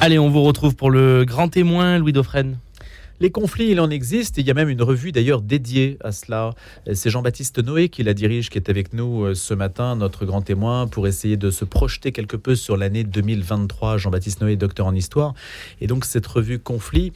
Allez, on vous retrouve pour le grand témoin, Louis Dauphren. Les conflits, il en existe. il y a même une revue d'ailleurs dédiée à cela. C'est Jean-Baptiste Noé qui la dirige, qui est avec nous euh, ce matin, notre grand témoin, pour essayer de se projeter quelque peu sur l'année 2023. Jean-Baptiste Noé, docteur en histoire. Et donc cette revue Conflits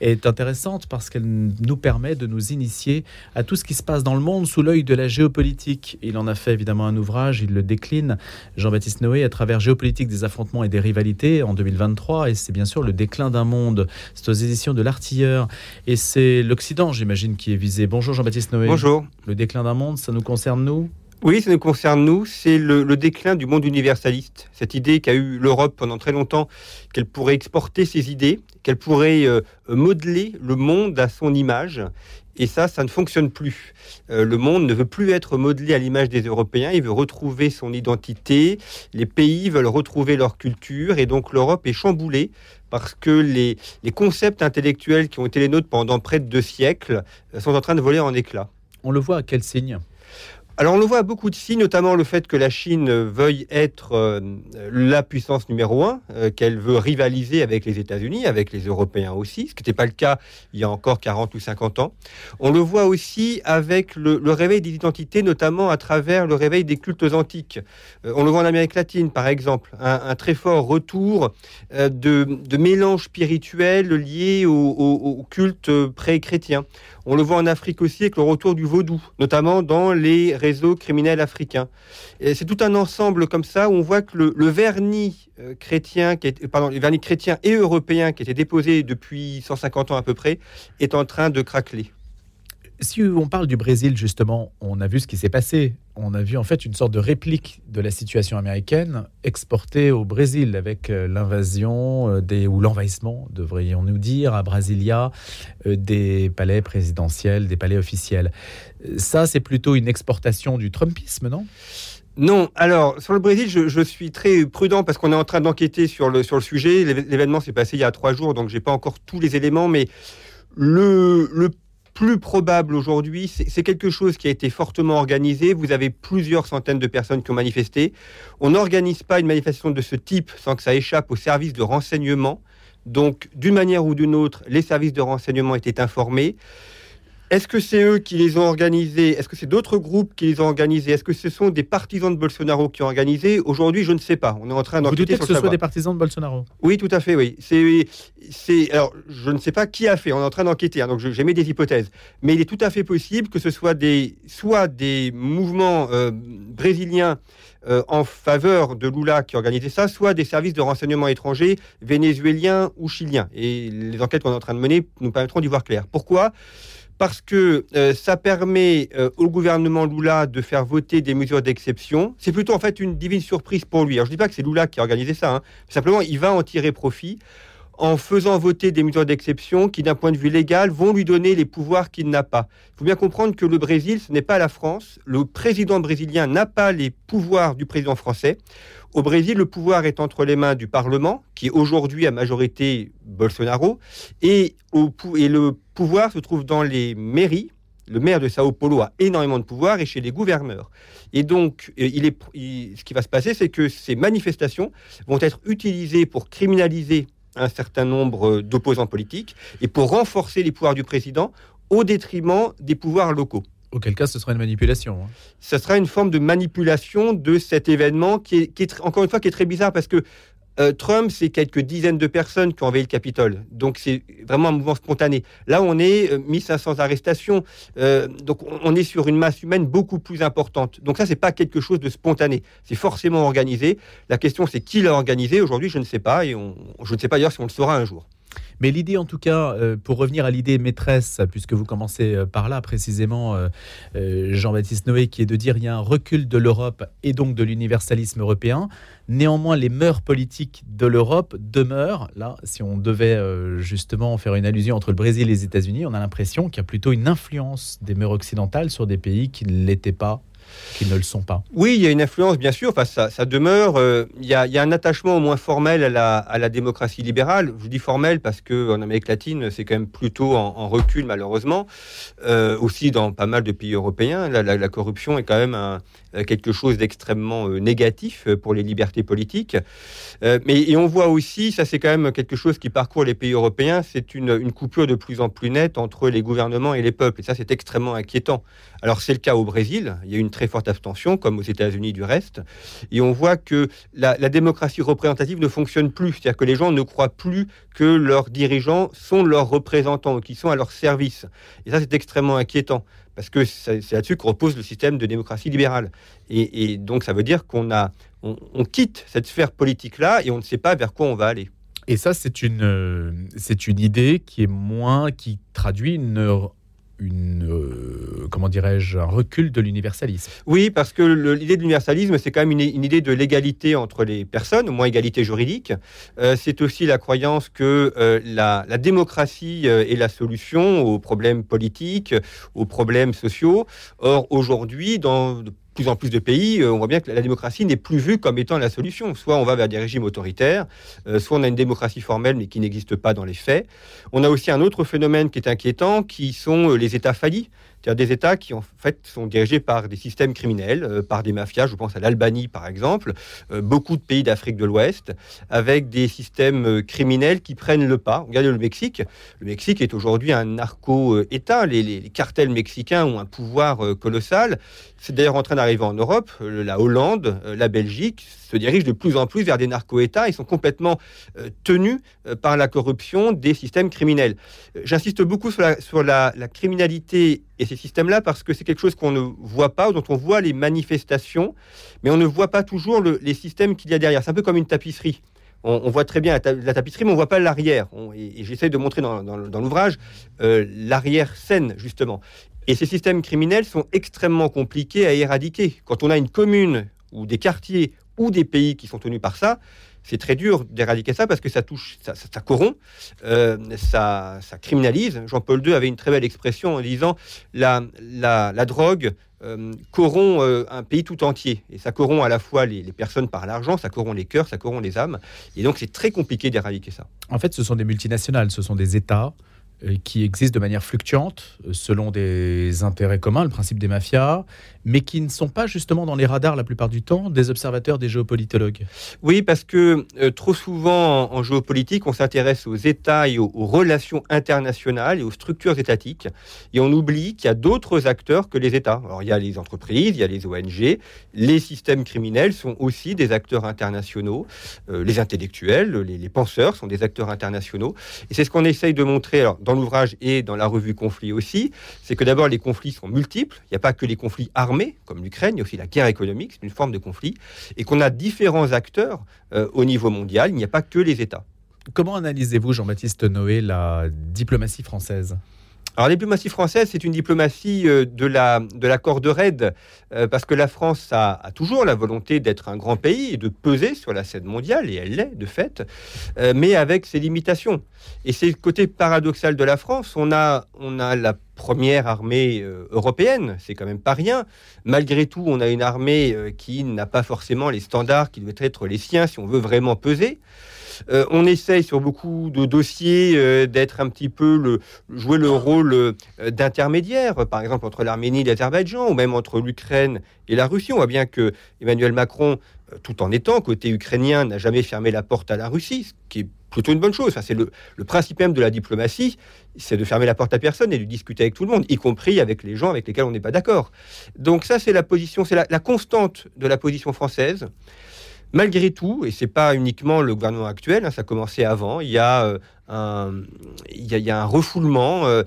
est intéressante parce qu'elle nous permet de nous initier à tout ce qui se passe dans le monde sous l'œil de la géopolitique. Il en a fait évidemment un ouvrage, il le décline, Jean-Baptiste Noé, à travers Géopolitique des affrontements et des rivalités en 2023. Et c'est bien sûr le déclin d'un monde. C'est aux éditions de l'Artilleur et c'est l'Occident, j'imagine, qui est visé. Bonjour Jean-Baptiste Noé. Bonjour. Le déclin d'un monde, ça nous concerne nous? Oui, ça nous concerne nous. C'est le, déclin du monde universaliste. Cette idée qu'a eu l'Europe pendant très longtemps, qu'elle pourrait exporter ses idées, qu'elle pourrait euh, modeler le monde à son image. Et ça, ça ne fonctionne plus. Euh, le monde ne veut plus être modelé à l'image des Européens, il veut retrouver son identité, les pays veulent retrouver leur culture, et donc l'Europe est chamboulée parce que les, les concepts intellectuels qui ont été les nôtres pendant près de deux siècles euh, sont en train de voler en éclats. On le voit à quel signe? Alors on le voit à beaucoup de signes, notamment le fait que la Chine veuille être euh, la puissance numéro un, euh, qu'elle veut rivaliser avec les États-Unis, avec les Européens aussi, ce qui n'était pas le cas il y a encore 40 ou 50 ans. On le voit aussi avec le, réveil des identités, notamment à travers le réveil des cultes antiques. Euh, on le voit en Amérique latine, par exemple, un, très fort retour de, mélange spirituel lié au, au culte pré-chrétien. On le voit en Afrique aussi avec le retour du vaudou, notamment dans les réseaux criminels africains. c'est tout un ensemble comme ça où on voit que le, vernis euh, chrétien, pardon, le vernis chrétien et européen qui était déposé depuis 150 ans à peu près, est en train de craqueler si on parle du Brésil, justement, on a vu ce qui s'est passé. On a vu en fait une sorte de réplique de la situation américaine exportée au Brésil avec euh, l'invasion euh, ou l'envahissement, devrions-nous dire, à Brasilia, euh, des palais présidentiels, des palais officiels. Ça, c'est plutôt une exportation du Trumpisme, non? Non, alors sur le Brésil, je, suis très prudent parce qu'on est en train d'enquêter sur le, sur le sujet. L'événement s'est passé il y a trois jours, donc j'ai pas encore tous les éléments, mais le, le plus probable aujourd'hui, c'est quelque chose qui a été fortement organisé. Vous avez plusieurs centaines de personnes qui ont manifesté. On n'organise pas une manifestation de ce type sans que ça échappe aux services de renseignement. Donc, d'une manière ou d'une autre, les services de renseignement étaient informés. Est-ce que c'est eux qui les ont organisés? Est-ce que c'est d'autres groupes qui les ont organisés? Est-ce que ce sont des partisans de Bolsonaro qui ont organisé? Aujourd'hui, je ne sais pas. On est en train d'enquêter sur que ce soit des partisans de Bolsonaro? Oui, tout à fait, oui. C'est, c'est, alors, je ne sais pas qui a fait. On est en train d'enquêter, hein, donc j'ai mis des hypothèses. Mais il est tout à fait possible que ce soit des, soit des mouvements euh, brésiliens euh, en faveur de Lula qui organisé ça, soit des services de renseignement étrangers vénézuéliens ou chiliens. Et les enquêtes qu'on est en train de mener nous permettront d'y voir clair. Pourquoi? Parce que euh, ça permet euh, au gouvernement Lula de faire voter des mesures d'exception. C'est plutôt en fait une divine surprise pour lui. Alors je ne dis pas que c'est Lula qui a organisé ça, hein. simplement il va en tirer profit en faisant voter des mesures d'exception qui, d'un point de vue légal, vont lui donner les pouvoirs qu'il n'a pas. Il faut bien comprendre que le Brésil, ce n'est pas la France. Le président brésilien n'a pas les pouvoirs du président français. Au Brésil, le pouvoir est entre les mains du Parlement, qui est aujourd'hui à majorité Bolsonaro, et, le pouvoir se trouve dans les mairies. Le maire de Sao Paulo a énormément de pouvoir et chez les gouverneurs. Et donc, euh, ce qui va se passer, c'est que ces manifestations vont être utilisées pour criminaliser un certain nombre d'opposants politiques et pour renforcer les pouvoirs du président au détriment des pouvoirs locaux. Auquel cas, ce sera une manipulation. Hein. Ce sera une forme de manipulation de cet événement qui est, encore une fois, qui est très bizarre parce que euh, Trump, c'est quelques dizaines de personnes qui ont envahi le Capitole. Donc, c'est vraiment un mouvement spontané. Là, on est 1500 euh, arrestations. Euh, donc, on est sur une masse humaine beaucoup plus importante. Donc, ça, c'est pas quelque chose de spontané. C'est forcément organisé. La question, c'est qui l'a organisé. Aujourd'hui, je ne sais pas. Et je ne sais pas d'ailleurs si on le saura un jour. Mais l'idée, en tout cas, euh, pour revenir à l'idée maîtresse, puisque vous commencez euh, par là précisément, euh, Jean-Baptiste Noé, qui est de dire qu'il y a un recul de l'Europe et donc de l'universalisme européen. Néanmoins, les mœurs politiques de l'Europe demeurent. Là, si on devait justement faire une allusion entre le Brésil et les États-Unis, on a l'impression qu'il y a plutôt une influence des mœurs occidentales sur des pays qui ne l'étaient pas qu'ils ne le sont pas. Oui, il y a une influence, bien sûr, enfin, ça, demeure. euh, il, y a, un attachement au moins formel à la, démocratie libérale. Je dis formel parce qu'en Amérique latine, c'est quand même plutôt en, recul, malheureusement. Euh, aussi dans pas mal de pays européens, la, corruption est quand même quelque chose d'extrêmement euh, négatif pour les libertés politiques. Mais on voit aussi, ça c'est quand même quelque chose qui parcourt les pays européens, c'est une, une coupure de plus en plus nette entre les gouvernements et les peuples. Et ça c'est extrêmement inquiétant. Alors c'est le cas au Brésil, il y a une très forte abstention, comme aux États-Unis du reste, et on voit que la, démocratie représentative ne fonctionne plus, c'est-à-dire que les gens ne croient plus que leurs dirigeants sont leurs représentants, qui sont à leur service. Et ça c'est extrêmement inquiétant, parce que c'est là-dessus que repose le système de démocratie libérale. Et, donc ça veut dire qu'on a, on, on quitte cette sphère politique-là et on ne sait pas vers quoi on va aller. Et ça, c'est une, euh, c'est une idée qui est moins, qui traduit une, une euh, comment dirais-je, un recul de l'universalisme. Oui, parce que l'idée de l'universalisme, c'est quand même une, idée de l'égalité entre les personnes, au moins égalité juridique. Euh, c'est aussi la croyance que euh, la, la démocratie est la solution aux problèmes politiques, aux problèmes sociaux. Or, aujourd'hui, dans plus en plus de pays, euh, on voit bien que la démocratie n'est plus vue comme étant la solution. Soit on va vers des régimes autoritaires, euh, soit on a une démocratie formelle mais qui n'existe pas dans les faits. On a aussi un autre phénomène qui est inquiétant, qui sont euh, les États faillis. C'est-à-dire des États qui en fait sont dirigés par des systèmes criminels, euh, par des mafias. Je pense à l'Albanie par exemple, euh, beaucoup de pays d'Afrique de l'Ouest, avec des systèmes euh, criminels qui prennent le pas. Regardez le Mexique. Le Mexique est aujourd'hui un narco-État. Les, cartels mexicains ont un pouvoir colossal. C'est d'ailleurs en train d'arriver en Europe. La Hollande, la Belgique se dirigent de plus en plus vers des narco-États. Ils sont complètement tenus par la corruption des systèmes criminels. J'insiste beaucoup sur la criminalité et ces systèmes-là parce que c'est quelque chose qu'on ne voit pas, dont on voit les manifestations, mais on ne voit pas toujours le- les systèmes qu'il y a derrière. C'est un peu comme une tapisserie. On, voit très bien la, ta- la tapisserie, mais on ne voit pas l'arrière. Et, et j'essaie de montrer dans l'ouvrage euh, l'arrière-scène, justement. Et ces systèmes criminels sont extrêmement compliqués à éradiquer. Quand on a une commune ou des quartiers ou des pays qui sont tenus par ça, c'est très dur d'éradiquer ça parce que ça touche, ça, corrompt, euh, ça, criminalise. Jean-Paul II avait une très belle expression en disant la, la, drogue euh, corrompt euh, un pays tout entier. Et ça corrompt à la fois les, les personnes par l'argent, ça corrompt les cœurs, ça corrompt les âmes. Et donc c'est très compliqué d'éradiquer ça. En fait, ce sont des multinationales, ce sont des États qui existent de manière fluctuante selon des intérêts communs, le principe des mafias, mais qui ne sont pas justement dans les radars la plupart du temps des observateurs, des géopolitologues. Oui, parce que euh, trop souvent en, géopolitique, on s'intéresse aux États et aux, relations internationales et aux structures étatiques, et on oublie qu'il y a d'autres acteurs que les États. Alors il y a les entreprises, il y a les ONG, les systèmes criminels sont aussi des acteurs internationaux, euh, les intellectuels, les, penseurs sont des acteurs internationaux, et c'est ce qu'on essaye de montrer dans l'ouvrage et dans la revue Conflit aussi, c'est que d'abord les conflits sont multiples, il n'y a pas que les conflits armés, comme l'Ukraine, il y a aussi la guerre économique, c'est une forme de conflit, et qu'on a différents acteurs euh, au niveau mondial, il n'y a pas que les États. Comment analysez-vous, Jean-Baptiste Noé, la diplomatie française? Alors la diplomatie française, c'est une diplomatie euh, de la, de la corde raide, euh, parce que la France a, a toujours la volonté d'être un grand pays et de peser sur la scène mondiale, et elle l'est de fait, euh, mais avec ses limitations. Et c'est le côté paradoxal de la France. On a, on a la première armée euh, européenne, c'est quand même pas rien. Malgré tout, on a une armée euh, qui n'a pas forcément les standards qui doivent être les siens si on veut vraiment peser. Euh, on essaye sur beaucoup de dossiers d'être un petit peu le jouer le rôle d'intermédiaire, par exemple entre l'Arménie et l'Azerbaïdjan, ou même entre l'Ukraine et la Russie. On voit bien que Emmanuel Macron, tout en étant côté ukrainien, n'a jamais fermé la porte à la Russie, ce qui est plutôt une bonne chose. Enfin, c'est le, principe même de la diplomatie, c'est de fermer la porte à personne et de discuter avec tout le monde, y compris avec les gens avec lesquels on n'est pas d'accord. Donc ça, c'est la position, c'est la, constante de la position française. Malgré tout, et c'est pas uniquement le gouvernement actuel, hein, ça a commencé avant, il y a, euh, un, refoulement euh,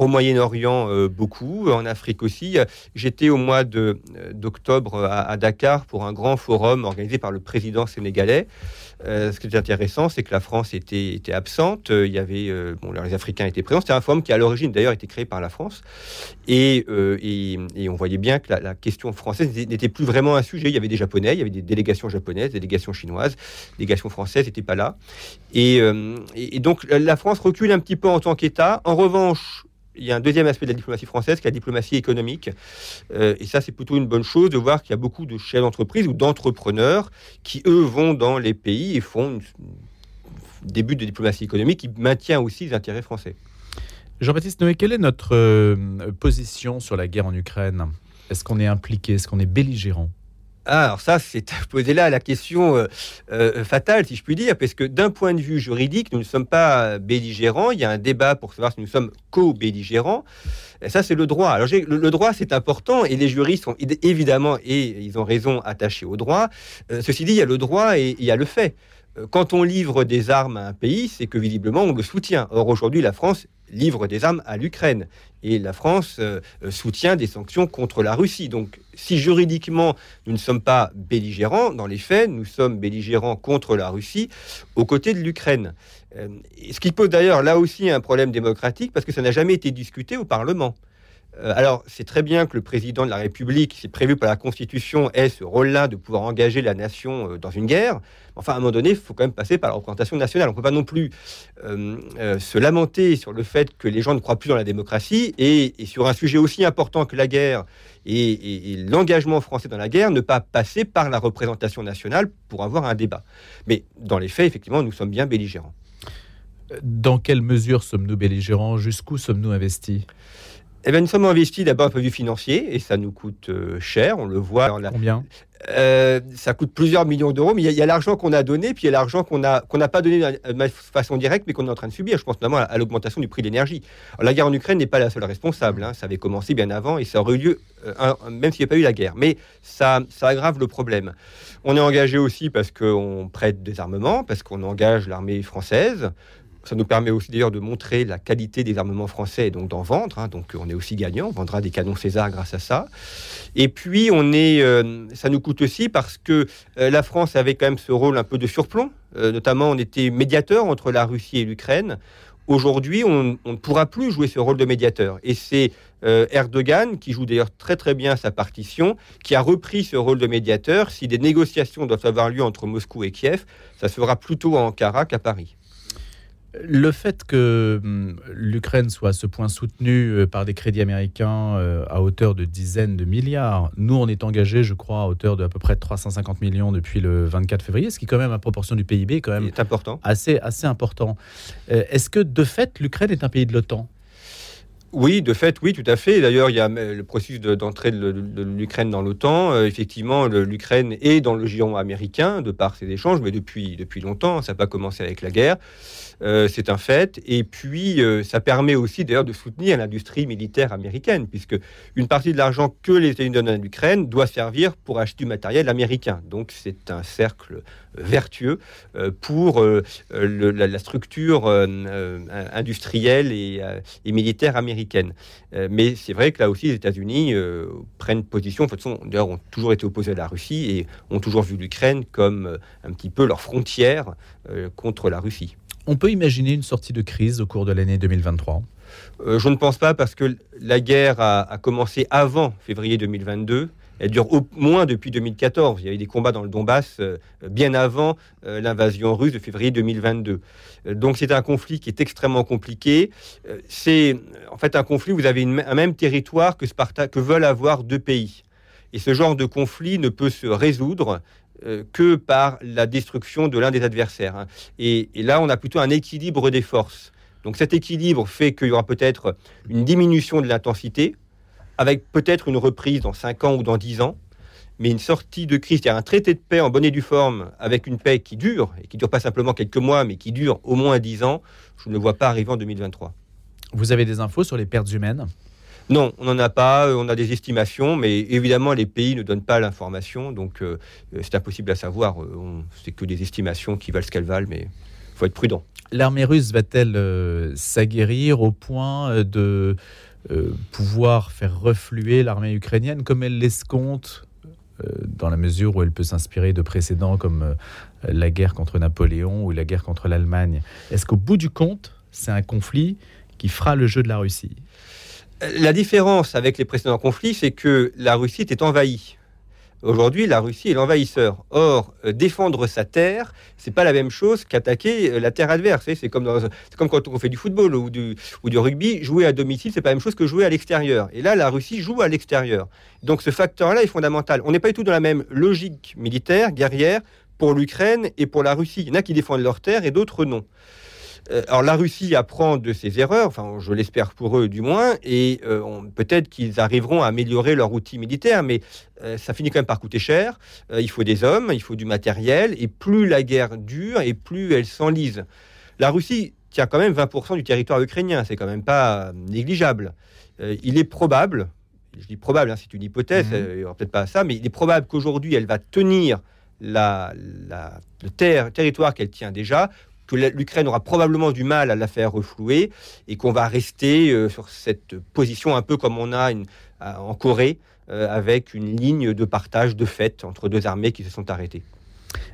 au Moyen-Orient euh, beaucoup, en Afrique aussi. J'étais au mois d'octobre à Dakar pour un grand forum organisé par le président sénégalais. Euh, ce qui est intéressant, c'est que la France était, était absente. Euh, Il y avait, euh, bon, les Africains étaient présents. C'était un forum qui, à l'origine, d'ailleurs, été créé par la France. Et, on voyait bien que la, question française n'était- plus vraiment un sujet. Il y avait des Japonais, il y avait des délégations japonaises, des délégations chinoises, des délégations françaises n'étaient pas là. Et, donc, la France recule un petit peu en tant qu'État. En revanche, il y a un deuxième aspect de la diplomatie française, qui est la diplomatie économique. Euh, et ça, c'est plutôt une bonne chose de voir qu'il y a beaucoup de chefs d'entreprise ou d'entrepreneurs qui, eux, vont dans les pays et font des buts de diplomatie économique qui maintient aussi les intérêts français. Jean-Baptiste Noé, quelle est notre euh, position sur la guerre en Ukraine? Est-ce qu'on est impliqué? Est-ce qu'on est belligérant? Ah, alors ça, c'est poser là la question euh, euh, fatale, si je puis dire, parce que d'un point de vue juridique, nous ne sommes pas belligérants. Il y a un débat pour savoir si nous sommes co-belligérants. Ça, c'est le droit. Alors, le, droit, c'est important, et les juristes sont évidemment, et ils ont raison, attachés au droit. ceci dit, il y a le droit et il y a le fait quand on livre des armes à un pays, c'est que visiblement on le soutient. Or aujourd'hui, la France livre des armes à l'Ukraine. Et la France euh, euh, soutient des sanctions contre la Russie. Donc si juridiquement nous ne sommes pas belligérants, dans les faits, nous sommes belligérants contre la Russie aux côtés de l'Ukraine. Euh, ce qui pose d'ailleurs là aussi un problème démocratique parce que ça n'a jamais été discuté au Parlement. Euh, alors, c'est très bien que le président de la République, c'est prévu par la Constitution, ait ce rôle-là de pouvoir engager la nation euh, dans une guerre. Enfin, à un moment donné, il faut quand même passer par la représentation nationale. On ne peut pas non plus euh, se lamenter sur le fait que les gens ne croient plus dans la démocratie et, sur un sujet aussi important que la guerre et, et l'engagement français dans la guerre, ne pas passer par la représentation nationale pour avoir un débat. Mais dans les faits, effectivement, nous sommes bien belligérants. Dans quelle mesure sommes-nous belligérants? Jusqu'où sommes-nous investis? Eh bien, nous sommes investis d'abord un point de vue financier et ça nous coûte euh, cher, on le voit. Combien? Euh, ça coûte plusieurs millions d'euros, mais il y a, l'argent qu'on a donné, puis il y a l'argent qu'on n'a qu'on pas donné de façon directe, mais qu'on est en train de subir. Je pense notamment à, l'augmentation du prix de l'énergie. La guerre en Ukraine n'est pas la seule responsable. Hein. Ça avait commencé bien avant et ça aurait eu lieu, euh, même s'il n'y a pas eu la guerre. Mais ça, ça aggrave le problème. On est engagé aussi parce qu'on prête des armements, parce qu'on engage l'armée française. Ça nous permet aussi d'ailleurs de montrer la qualité des armements français et donc d'en vendre. Hein. donc on est aussi gagnant, on vendra des canons César grâce à ça. Et puis on est, euh, ça nous coûte aussi parce que euh, la France avait quand même ce rôle un peu de surplomb. Euh, notamment, on était médiateur entre la Russie et l'Ukraine. Aujourd'hui, on, ne pourra plus jouer ce rôle de médiateur. Et c'est Erdogan, qui joue d'ailleurs très très bien sa partition, qui a repris ce rôle de médiateur. Si des négociations doivent avoir lieu entre Moscou et Kiev, ça se fera plutôt à Ankara qu'à Paris. Le fait que hum, l'Ukraine soit à ce point soutenue euh, par des crédits américains euh, à hauteur de dizaines de milliards, nous on est engagé, je crois, à hauteur de à peu près 350 millions depuis le 24 février, ce qui quand même à proportion du PIB est quand même important. assez assez important. Euh, est-ce que de fait l'Ukraine est un pays de l'OTAN? Oui, de fait, oui, tout à fait. D'ailleurs, il y a le processus d'entrée de, l'Ukraine dans l'OTAN. effectivement, l'Ukraine est dans le giron américain de par ses échanges, mais depuis, depuis longtemps. Ça n'a pas commencé avec la guerre. Euh, c'est un fait. Et puis, euh, ça permet aussi d'ailleurs de soutenir l'industrie militaire américaine, puisque une partie de l'argent que les États-Unis donnent à l'Ukraine doit servir pour acheter du matériel américain. Donc, c'est un cercle vertueux euh, pour la, structure industrielle et, militaire américaine. Mais c'est vrai que là aussi, les États-Unis prennent position, toute façon, d'ailleurs, ont toujours été opposés à la Russie et ont toujours vu l'Ukraine comme un petit peu leur frontière contre la Russie. On peut imaginer une sortie de crise au cours de l'année 2023 euh, Je ne pense pas parce que la guerre a, commencé avant février 2022. Elle dure au moins depuis 2014. Il y a eu des combats dans le Donbass euh, bien avant euh, l'invasion russe de février 2022. donc c'est un conflit qui est extrêmement compliqué. c'est en fait un conflit où vous avez un même territoire que, que veulent avoir deux pays. Et ce genre de conflit ne peut se résoudre euh, que par la destruction de l'un des adversaires. Hein. Et, là, on a plutôt un équilibre des forces. Donc cet équilibre fait qu'il y aura peut-être une diminution de l'intensité, avec peut-être une reprise dans 5 ans ou dans 10 ans, mais une sortie de crise, c'est-à-dire un traité de paix en bonne et due forme, avec une paix qui dure, et qui ne dure pas simplement quelques mois, mais qui dure au moins 10 ans, je ne le vois pas arriver en 2023. Vous avez des infos sur les pertes humaines? Non, on n'en a pas. Euh, on a des estimations, mais évidemment, les pays ne donnent pas l'information, donc euh, c'est impossible à savoir. Euh, c'est que des estimations qui valent ce qu'elles valent, mais il faut être prudent. L'armée russe va-t-elle s'aguerrir au point de pouvoir faire refluer l'armée ukrainienne comme elle l'escompte dans la mesure où elle peut s'inspirer de précédents comme la guerre contre Napoléon ou la guerre contre l'Allemagne Est-ce qu'au bout du compte, c'est un conflit qui fera le jeu de la Russie? La différence avec les précédents conflits, c'est que la Russie était envahie. Aujourd'hui, la Russie est l'envahisseur. Or, euh, défendre sa terre, c'est pas la même chose qu'attaquer euh, la terre adverse. C'est comme, quand on fait du football ou du, ou du rugby. Jouer à domicile, c'est pas la même chose que jouer à l'extérieur. Et là, la Russie joue à l'extérieur. Donc, ce facteur-là est fondamental. On n'est pas du tout dans la même logique militaire, guerrière, pour l'Ukraine et pour la Russie. Il y en a qui défendent leur terre et d'autres non. Euh, alors la Russie apprend de ses erreurs, enfin je l'espère pour eux du moins, et euh, peut-être qu'ils arriveront à améliorer leur outil militaire, mais euh, ça finit quand même par coûter cher. il faut des hommes, il faut du matériel, et plus la guerre dure, et plus elle s'enlise. La Russie tient quand même 20% du territoire ukrainien, c'est quand même pas négligeable. il est probable, je dis probable, hein, c'est une hypothèse, mmh. peut-être pas ça, mais il est probable qu'aujourd'hui elle va tenir la, le territoire qu'elle tient déjà que l'Ukraine aura probablement du mal à la faire reflouer et qu'on va rester euh, sur cette position un peu comme on a en Corée, euh, avec une ligne de partage de fait entre deux armées qui se sont arrêtées.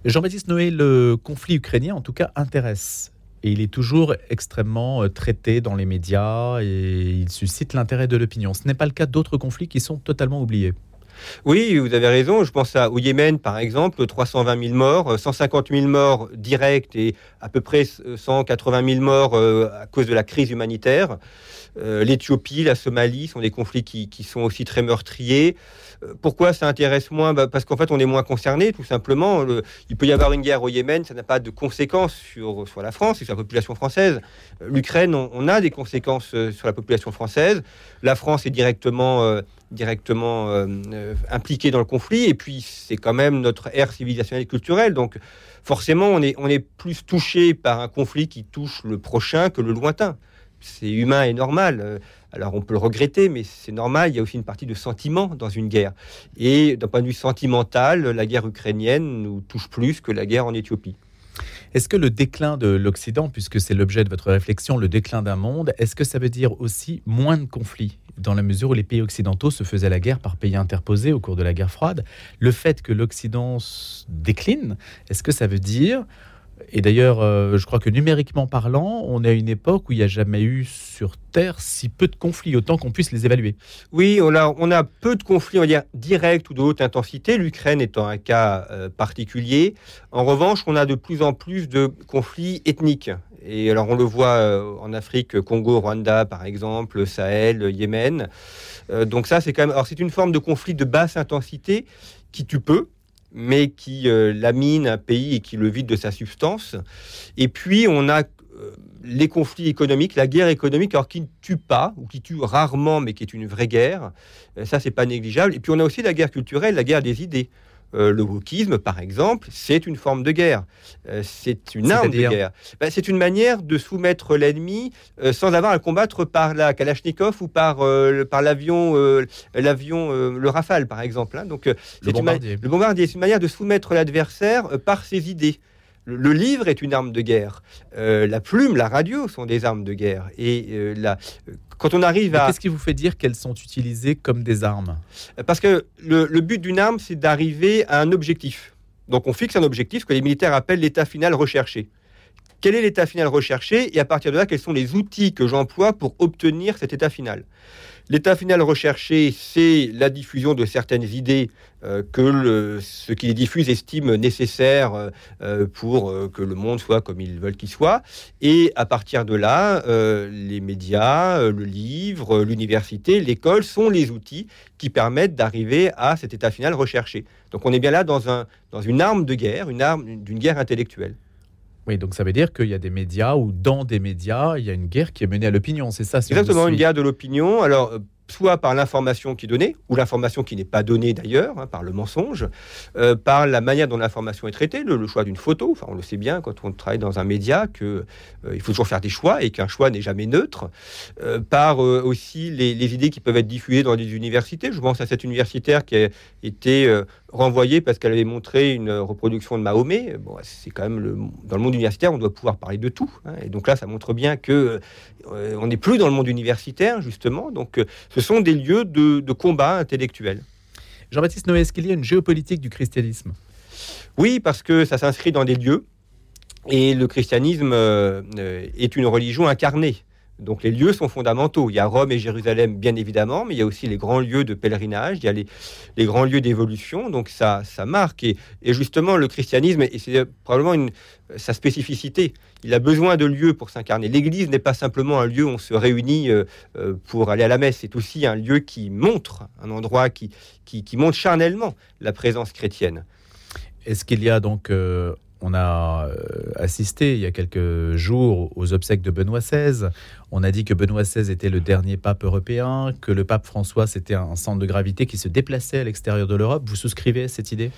Jean-Baptiste Noé, le conflit ukrainien en tout cas intéresse. Et il est toujours extrêmement euh, traité dans les médias et il suscite l'intérêt de l'opinion. Ce n'est pas le cas d'autres conflits qui sont totalement oubliés. Oui, vous avez raison. Je pense à, au Yémen, par exemple, 320 000 morts, 150 000 morts directs et à peu près 180 000 morts euh, à cause de la crise humanitaire. Euh, L'Éthiopie, la Somalie sont des conflits qui, sont aussi très meurtriers. Euh, pourquoi ça intéresse moins? Bah, Parce qu'en fait, on est moins concerné, tout simplement. il peut y avoir une guerre au Yémen, ça n'a pas de conséquences sur, sur la France et sur la population française. L'Ukraine, on, a des conséquences sur la population française. La France est directement directement euh, euh, impliqués dans le conflit. Et puis, c'est quand même notre ère civilisationnelle et culturelle. Donc, forcément, on est, on est plus touché par un conflit qui touche le prochain que le lointain. C'est humain et normal. Euh, alors, on peut le regretter, mais c'est normal. Il y a aussi une partie de sentiment dans une guerre. Et d'un point de vue sentimental, la guerre ukrainienne nous touche plus que la guerre en Éthiopie. Est-ce que le déclin de l'Occident, puisque c'est l'objet de votre réflexion, le déclin d'un monde, est-ce que ça veut dire aussi moins de conflits? Dans la mesure où les pays occidentaux se faisaient la guerre par pays interposés au cours de la guerre froide. Le fait que l'Occident décline, est-ce que ça veut dire et d'ailleurs, euh, je crois que numériquement parlant, on est à une époque où il n'y a jamais eu sur Terre si peu de conflits, autant qu'on puisse les évaluer. Oui, on a, on a peu de conflits, on va dire, directs ou de haute intensité, l'Ukraine étant un cas euh, particulier. En revanche, on a de plus en plus de conflits ethniques. Et alors, on le voit euh, en Afrique, Congo, Rwanda, par exemple, Sahel, Yémen. donc ça, c'est quand même... Alors, c'est une forme de conflit de basse intensité qui tue peu, mais qui euh, lamine un pays et qui le vide de sa substance. Et puis, on a euh, les conflits économiques, la guerre économique, alors qui ne tue pas, ou qui tue rarement, mais qui est une vraie guerre. Euh, ça, c'est pas négligeable. Et puis, on a aussi la guerre culturelle, la guerre des idées. Euh, le wokisme, par exemple, c'est une forme de guerre. Euh, c'est une arme de guerre. Ben, c'est une manière de soumettre l'ennemi euh, sans avoir à le combattre par la Kalachnikov ou par, par l'avion, l'avion le Rafale, par exemple. Hein. Donc, le bombardier. le bombardier, c'est une manière de soumettre l'adversaire par ses idées. Le livre est une arme de guerre. la plume, la radio sont des armes de guerre. Et la, quand on arrive à... Qu'est-ce qui vous fait dire qu'elles sont utilisées comme des armes? Parce que le, but d'une arme, c'est d'arriver à un objectif. Donc on fixe un objectif que les militaires appellent l'état final recherché. Quel est l'état final recherché? Et à partir de là, quels sont les outils que j'emploie pour obtenir cet état final? L'état final recherché, c'est la diffusion de certaines idées euh, que ceux qui les diffusent estiment nécessaires euh, euh, pour que le monde soit comme ils veulent qu'il soit. Et à partir de là, les médias, le livre, l'université, l'école sont les outils qui permettent d'arriver à cet état final recherché. Donc on est bien là dans, dans une arme de guerre, une arme d'une guerre intellectuelle. Oui, donc ça veut dire qu'il y a des médias ou dans des médias, il y a une guerre qui est menée à l'opinion, c'est ça Exactement, une guerre de l'opinion. Alors, soit par l'information qui est donnée, ou l'information qui n'est pas donnée d'ailleurs, hein, par le mensonge, euh, par la manière dont l'information est traitée, le, choix d'une photo. Enfin, on le sait bien quand on travaille dans un média qu'il euh, faut toujours faire des choix et qu'un choix n'est jamais neutre. Euh, par aussi les, les, idées qui peuvent être diffusées dans des universités. Je pense à cette universitaire qui a été renvoyée parce qu'elle avait montré une reproduction de Mahomet. Bon, c'est quand même le, dans le monde universitaire, on doit pouvoir parler de tout. Hein. et donc là, ça montre bien que euh, on n'est plus dans le monde universitaire, justement. Donc, euh, ce sont des lieux de, combat intellectuel. Jean-Baptiste Noé, est-ce qu'il y a une géopolitique du christianisme? Oui, parce que ça s'inscrit dans des lieux. Et le christianisme euh, est une religion incarnée. Donc les lieux sont fondamentaux. Il y a Rome et Jérusalem, bien évidemment, mais il y a aussi les grands lieux de pèlerinage, il y a les, les grands lieux d'évolution, donc ça, ça marque. Et, justement, le christianisme, et c'est probablement une, sa spécificité, il a besoin de lieux pour s'incarner. L'Église n'est pas simplement un lieu où on se réunit euh, euh, pour aller à la messe, c'est aussi un lieu qui montre, un endroit qui, qui, qui montre charnellement la présence chrétienne. Est-ce qu'il y a donc euh, on a euh, assisté il y a quelques jours aux obsèques de Benoît XVI. On a dit que Benoît XVI était le dernier pape européen, que le pape François c'était un centre de gravité qui se déplaçait à l'extérieur de l'Europe. Vous souscrivez à cette idée?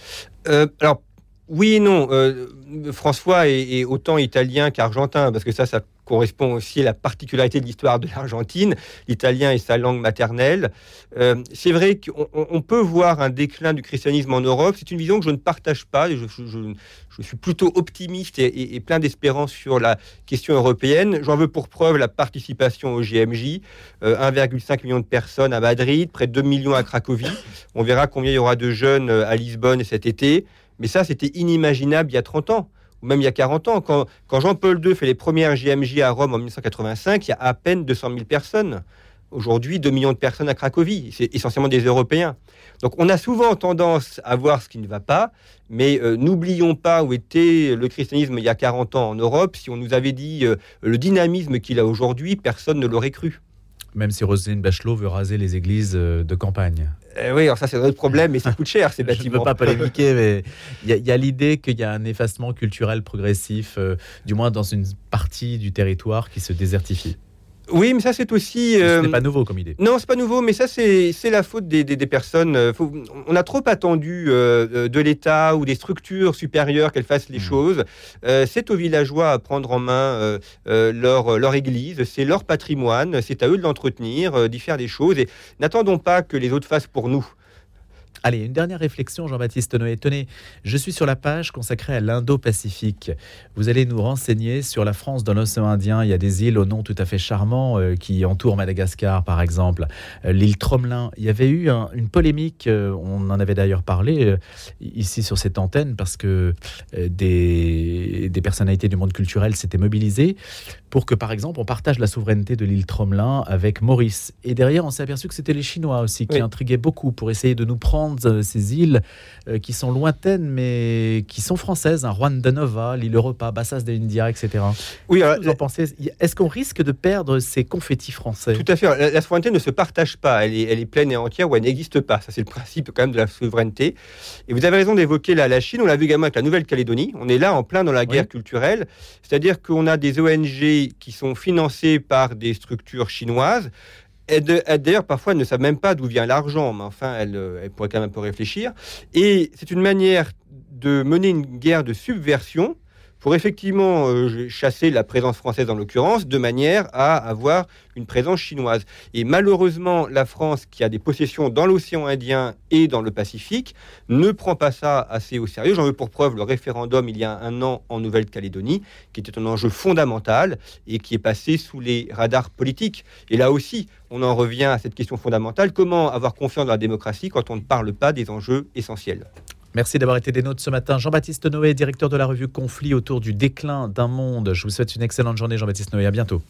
Euh, Alors oui et non. Euh, François est, est, autant italien qu'argentin, parce que ça, ça correspond aussi à la particularité de l'histoire de l'Argentine. L'italien est sa langue maternelle. Euh, c'est vrai qu'on peut voir un déclin du christianisme en Europe. C'est une vision que je ne partage pas. Je, je, suis plutôt optimiste et, plein d'espérance sur la question européenne. J'en veux pour preuve la participation au GMJ. Euh, 1,5 million de personnes à Madrid, près de 2 millions à Cracovie. On verra combien il y aura de jeunes à Lisbonne cet été. Mais ça, c'était inimaginable il y a 30 ans, même il y a 40 ans. Quand, quand Jean-Paul II fait les premières JMJ à Rome en 1985, il y a à peine 200 000 personnes. Aujourd'hui, 2 millions de personnes à Cracovie. C'est essentiellement des Européens. Donc on a souvent tendance à voir ce qui ne va pas, mais euh, n'oublions pas où était le christianisme il y a 40 ans en Europe. Si on nous avait dit euh, le dynamisme qu'il a aujourd'hui, personne ne l'aurait cru. Même si Roselyne Bachelot veut raser les églises euh, de campagne. Euh, oui, alors ça c'est un autre problème, mais ça coûte cher ces bâtiments. Je ne veux pas polémiquer, mais il y a, a l'idée qu'il y a un effacement culturel progressif, euh, du moins dans une partie du territoire qui se désertifie. Oui, mais ça c'est aussi. Euh... Ce n'est pas nouveau comme idée. Non, c'est pas nouveau, mais ça c'est la faute des, des, des personnes. Euh, Faut, on a trop attendu euh, de l'État ou des structures supérieures qu'elles fassent les mmh. choses. Euh, c'est aux villageois à prendre en main euh, leur, leur église, c'est leur patrimoine, c'est à eux de l'entretenir, d'y faire des choses. Et n'attendons pas que les autres fassent pour nous. Allez, une dernière réflexion, Jean-Baptiste Noé. Tenez, je suis sur la page consacrée à l'Indo-Pacifique. Vous allez nous renseigner sur la France dans l'océan Indien. Il y a des îles au nom tout à fait charmant euh, qui entourent Madagascar, par exemple. Euh, L'île Tromelin. Il y avait eu un, une polémique, euh, on en avait d'ailleurs parlé ici sur cette antenne, parce que des personnalités du monde culturel s'étaient mobilisées pour que, par exemple, on partage la souveraineté de l'île Tromelin avec Maurice. Et derrière, on s'est aperçu que c'était les Chinois aussi qui oui. intriguaient beaucoup pour essayer de nous prendre ces îles euh, qui sont lointaines mais qui sont françaises, hein, Juan de Nova, l'île Europa, Bassas de India, etc. Oui, alors, vous en pensez? Est-ce qu'on risque de perdre ces confettis français? Tout à fait. La, la, souveraineté ne se partage pas. Elle est, elle est pleine et entière ou elle n'existe pas. Ça, c'est le principe quand même de la souveraineté. Et vous avez raison d'évoquer la, la, Chine. On l'a vu également avec la Nouvelle-Calédonie. On est là en plein dans la guerre oui. culturelle. C'est-à-dire qu'on a des ONG qui sont financées par des structures chinoises d'ailleurs, parfois, ne savent même pas d'où vient l'argent, mais enfin, elles, elles, pourraient quand même un peu réfléchir. Et c'est une manière de mener une guerre de subversion pour effectivement euh, chasser la présence française en l'occurrence, de manière à avoir une présence chinoise. Et malheureusement, la France, qui a des possessions dans l'océan Indien et dans le Pacifique, ne prend pas ça assez au sérieux. J'en veux pour preuve le référendum il y a un an en Nouvelle-Calédonie, qui était un enjeu fondamental et qui est passé sous les radars politiques. Et là aussi, on en revient à cette question fondamentale, comment avoir confiance dans la démocratie quand on ne parle pas des enjeux essentiels? Merci d'avoir été des nôtres ce matin. Jean-Baptiste Noé, directeur de la revue Conflit autour du déclin d'un monde. Je vous souhaite une excellente journée, Jean-Baptiste Noé. À bientôt.